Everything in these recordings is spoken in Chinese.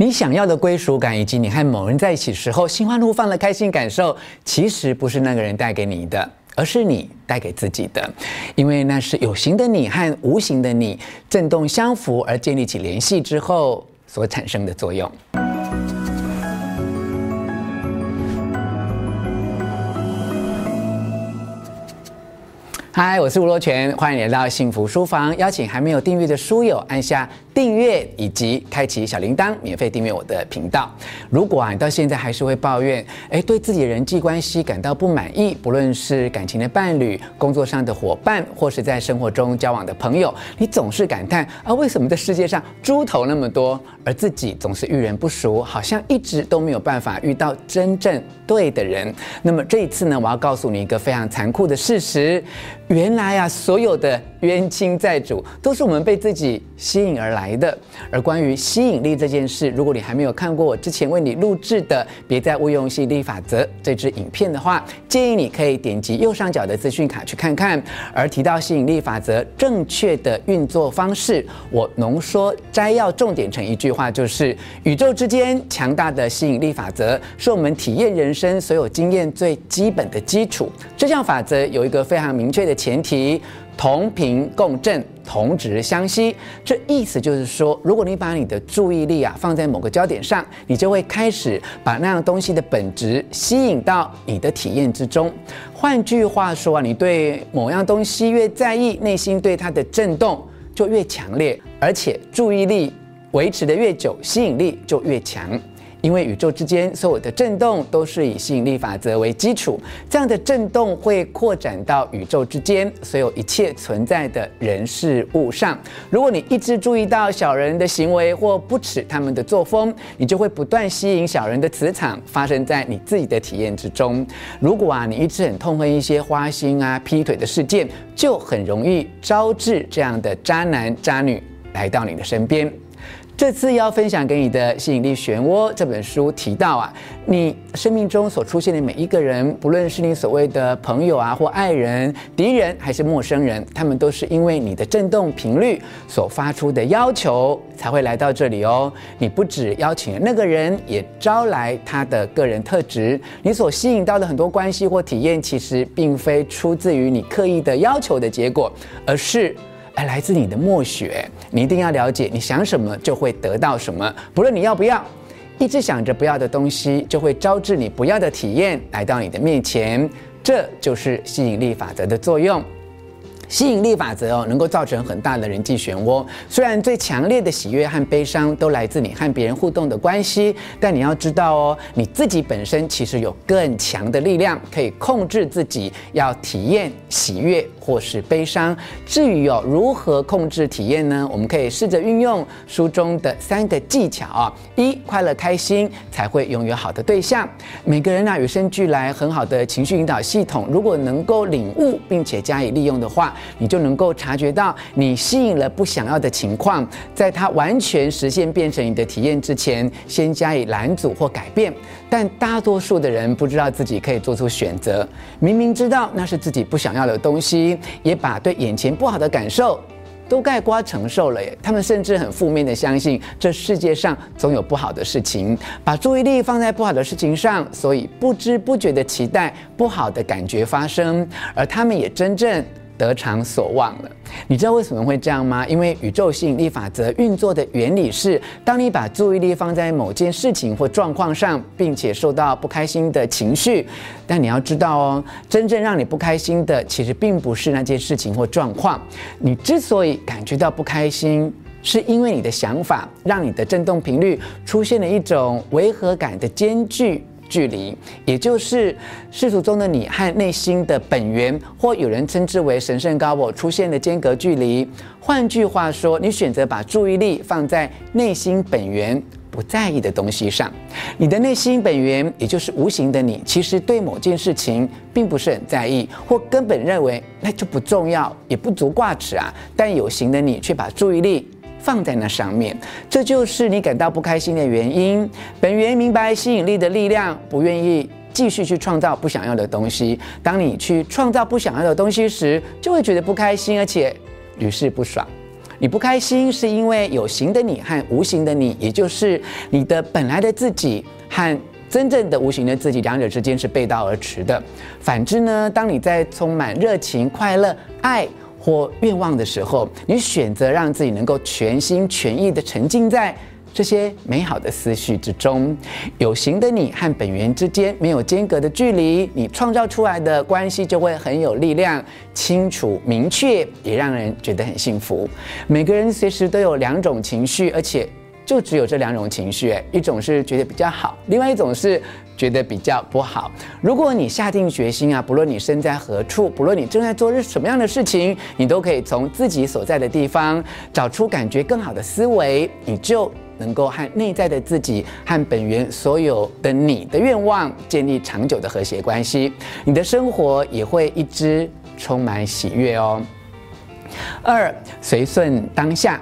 你想要的归属感，以及你和某人在一起时候心花怒放的开心感受，其实不是那个人带给你的，而是你带给自己的。因为那是有形的你和无形的你振动相符而建立起联系之后所产生的作用。嗨，我是吴若全，欢迎来到幸福书房。邀请还没有订阅的书友按下订阅以及开启小铃铛，免费订阅我的频道。如果啊，你到现在还是会抱怨，诶，对自己人际关系感到不满意，不论是感情的伴侣、工作上的伙伴，或是在生活中交往的朋友，你总是感叹啊，为什么这世界上猪头那么多，而自己总是遇人不熟，好像一直都没有办法遇到真正对的人。那么这一次呢，我要告诉你一个非常残酷的事实，原来啊，所有的冤亲债主都是我们被自己吸引而来。来的。而关于吸引力这件事，如果你还没有看过我之前为你录制的《别再误用吸引力法则》这支影片的话，建议你可以点击右上角的资讯卡去看看。而提到吸引力法则正确的运作方式，我浓缩摘要重点成一句话，就是宇宙之间强大的吸引力法则是我们体验人生所有经验最基本的基础。这项法则有一个非常明确的前提。同频共振，同值相吸。这意思就是说，如果你把你的注意力啊放在某个焦点上，你就会开始把那样东西的本质吸引到你的体验之中。换句话说啊，你对某样东西越在意，内心对它的震动就越强烈，而且注意力维持的越久，吸引力就越强。因为宇宙之间所有的震动都是以吸引力法则为基础，这样的震动会扩展到宇宙之间所有一切存在的人事物上。如果你一直注意到小人的行为或不齿他们的作风，你就会不断吸引小人的磁场发生在你自己的体验之中。如果啊，你一直很痛恨一些花心啊、劈腿的事件，就很容易招致这样的渣男渣女来到你的身边。这次要分享给你的《吸引力漩涡》这本书提到啊，你生命中所出现的每一个人，不论是你所谓的朋友啊，或爱人、敌人，还是陌生人，他们都是因为你的振动频率所发出的要求才会来到这里哦。你不只邀请了那个人，也招来他的个人特质。你所吸引到的很多关系或体验，其实并非出自于你刻意的要求的结果，而是。来自你的默许，你一定要了解，你想什么就会得到什么，不论你要不要，一直想着不要的东西，就会招致你不要的体验来到你的面前，这就是吸引力法则的作用。吸引力法则哦，能够造成很大的人际漩涡。虽然最强烈的喜悦和悲伤都来自你和别人互动的关系，但你要知道哦，你自己本身其实有更强的力量，可以控制自己要体验喜悦或是悲伤。至于哦，如何控制体验呢？我们可以试着运用书中的三个技巧啊：一、快乐开心才会拥有好的对象。每个人啊，与生俱来很好的情绪引导系统，如果能够领悟并且加以利用的话。你就能够察觉到，你吸引了不想要的情况，在它完全实现变成你的体验之前，先加以拦阻或改变。但大多数的人不知道自己可以做出选择，明明知道那是自己不想要的东西，也把对眼前不好的感受都盖瓜承受了耶。他们甚至很负面的相信这世界上总有不好的事情，把注意力放在不好的事情上，所以不知不觉的期待不好的感觉发生，而他们也真正。得偿所望了。你知道为什么会这样吗？因为宇宙吸引力法则运作的原理是：当你把注意力放在某件事情或状况上，并且受到不开心的情绪，但你要知道哦，真正让你不开心的，其实并不是那件事情或状况。你之所以感觉到不开心，是因为你的想法让你的振动频率出现了一种违和感的间距。距离，也就是世俗中的你和内心的本源，或有人称之为神圣高我出现的间隔距离。换句话说，你选择把注意力放在内心本源不在意的东西上。你的内心本源，也就是无形的你，其实对某件事情并不是很在意，或根本认为那就不重要，也不足挂齿啊。但有形的你却把注意力。放在那上面，这就是你感到不开心的原因。本源明白吸引力的力量，不愿意继续去创造不想要的东西。当你去创造不想要的东西时，就会觉得不开心，而且屡试不爽。你不开心是因为有形的你和无形的你，也就是你的本来的自己和真正的无形的自己，两者之间是背道而驰的。反之呢，当你在充满热情、快乐、爱或愿望的时候，你选择让自己能够全心全意地沉浸在这些美好的思绪之中。有形的你和本源之间没有间隔的距离，你创造出来的关系就会很有力量、清楚、明确，也让人觉得很幸福。每个人随时都有两种情绪，而且。就只有这两种情绪，一种是觉得比较好，另外一种是觉得比较不好。如果你下定决心啊，不论你身在何处，不论你正在做什么样的事情，你都可以从自己所在的地方找出感觉更好的思维，你就能够和内在的自己和本源所有的你的愿望建立长久的和谐关系，你的生活也会一直充满喜悦哦。二，随顺当下。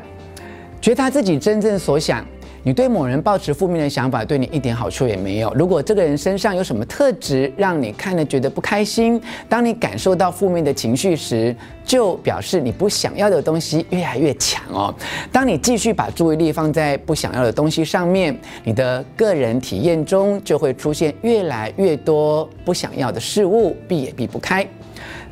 觉察自己真正所想，你对某人抱持负面的想法，对你一点好处也没有。如果这个人身上有什么特质让你看了觉得不开心，当你感受到负面的情绪时，就表示你不想要的东西越来越强哦。当你继续把注意力放在不想要的东西上面，你的个人体验中就会出现越来越多不想要的事物，避也避不开。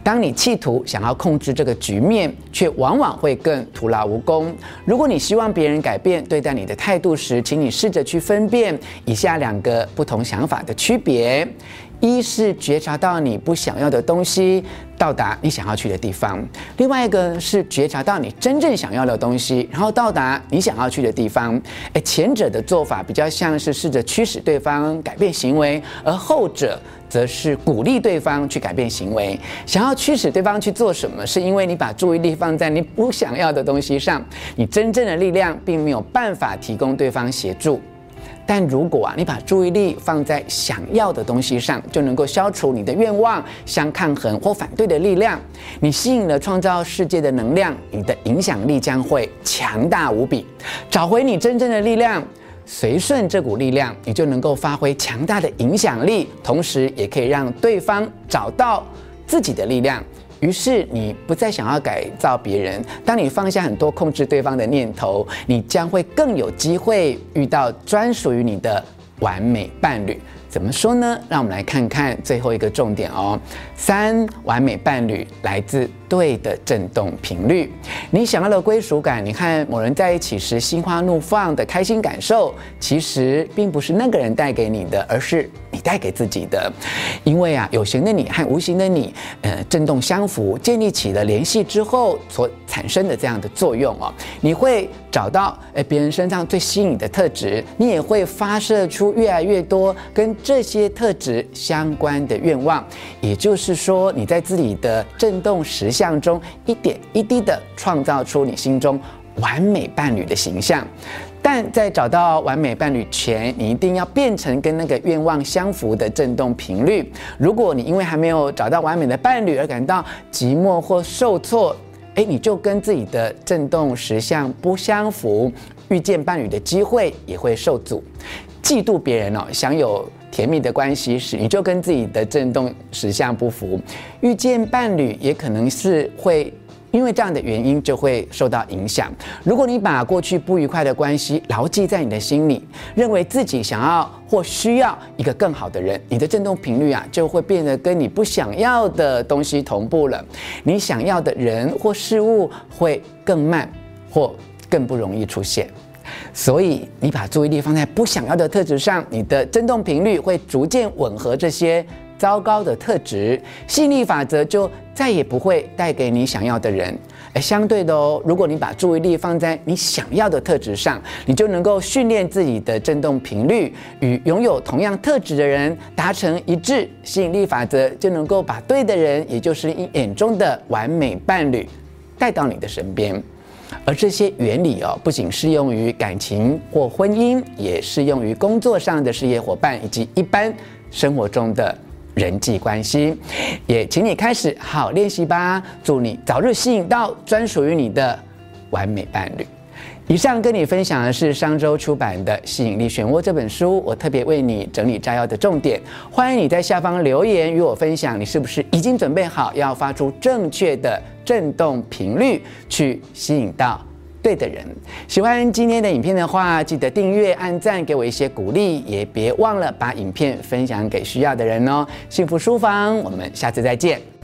当你企图想要控制这个局面，却往往会更徒劳无功。如果你希望别人改变对待你的态度时，请你试着去分辨以下两个不同想法的区别。一是觉察到你不想要的东西到达你想要去的地方，另外一个是觉察到你真正想要的东西，然后到达你想要去的地方。诶，前者的做法比较像是试着驱使对方改变行为，而后者则是鼓励对方去改变行为。想要驱使对方去做什么，是因为你把注意力放在你不想要的东西上，你真正的力量并没有办法提供对方协助。但如果啊，你把注意力放在想要的东西上，就能够消除你的愿望相抗衡或反对的力量。你吸引了创造世界的能量，你的影响力将会强大无比。找回你真正的力量，随顺这股力量，你就能够发挥强大的影响力，同时也可以让对方找到自己的力量。于是你不再想要改造别人。当你放下很多控制对方的念头，你将会更有机会遇到专属于你的完美伴侣。怎么说呢？让我们来看看最后一个重点哦。三，完美伴侣来自对的振动频率。你想要的归属感，你和某人在一起时心花怒放的开心感受，其实并不是那个人带给你的，而是你带给自己的。因为啊，有形的你和无形的你，呃，振动相符，建立起了联系之后所产生的这样的作用哦，你会找到诶别人身上最吸引你的特质，你也会发射出越来越多跟这些特质相关的愿望，也就是说，你在自己的振动实象中一点一滴地创造出你心中完美伴侣的形象。但在找到完美伴侣前，你一定要变成跟那个愿望相符的振动频率。如果你因为还没有找到完美的伴侣而感到寂寞或受挫，诶，你就跟自己的振动实相不相符，遇见伴侣的机会也会受阻。嫉妒别人哦，享有甜蜜的关系时，你就跟自己的振动实相不符；遇见伴侣也可能是会因为这样的原因就会受到影响。如果你把过去不愉快的关系牢记在你的心里，认为自己想要或需要一个更好的人，你的振动频率啊就会变得跟你不想要的东西同步了。你想要的人或事物会更慢或更不容易出现。所以，你把注意力放在不想要的特质上，你的振动频率会逐渐吻合这些糟糕的特质，吸引力法则就再也不会带给你想要的人。而相对的哦，如果你把注意力放在你想要的特质上，你就能够训练自己的振动频率，与拥有同样特质的人达成一致，吸引力法则就能够把对的人，也就是你眼中的完美伴侣，带到你的身边。而这些原理哦，不仅适用于感情或婚姻，也适用于工作上的事业伙伴以及一般生活中的人际关系。也请你开始好练习吧，祝你早日吸引到专属于你的完美伴侣。以上跟你分享的是商周出版的《吸引力漩涡》这本书，我特别为你整理摘要的重点。欢迎你在下方留言与我分享，你是不是已经准备好要发出正确的振动频率，去吸引到对的人。喜欢今天的影片的话，记得订阅、按赞，给我一些鼓励，也别忘了把影片分享给需要的人哦。幸福书房，我们下次再见。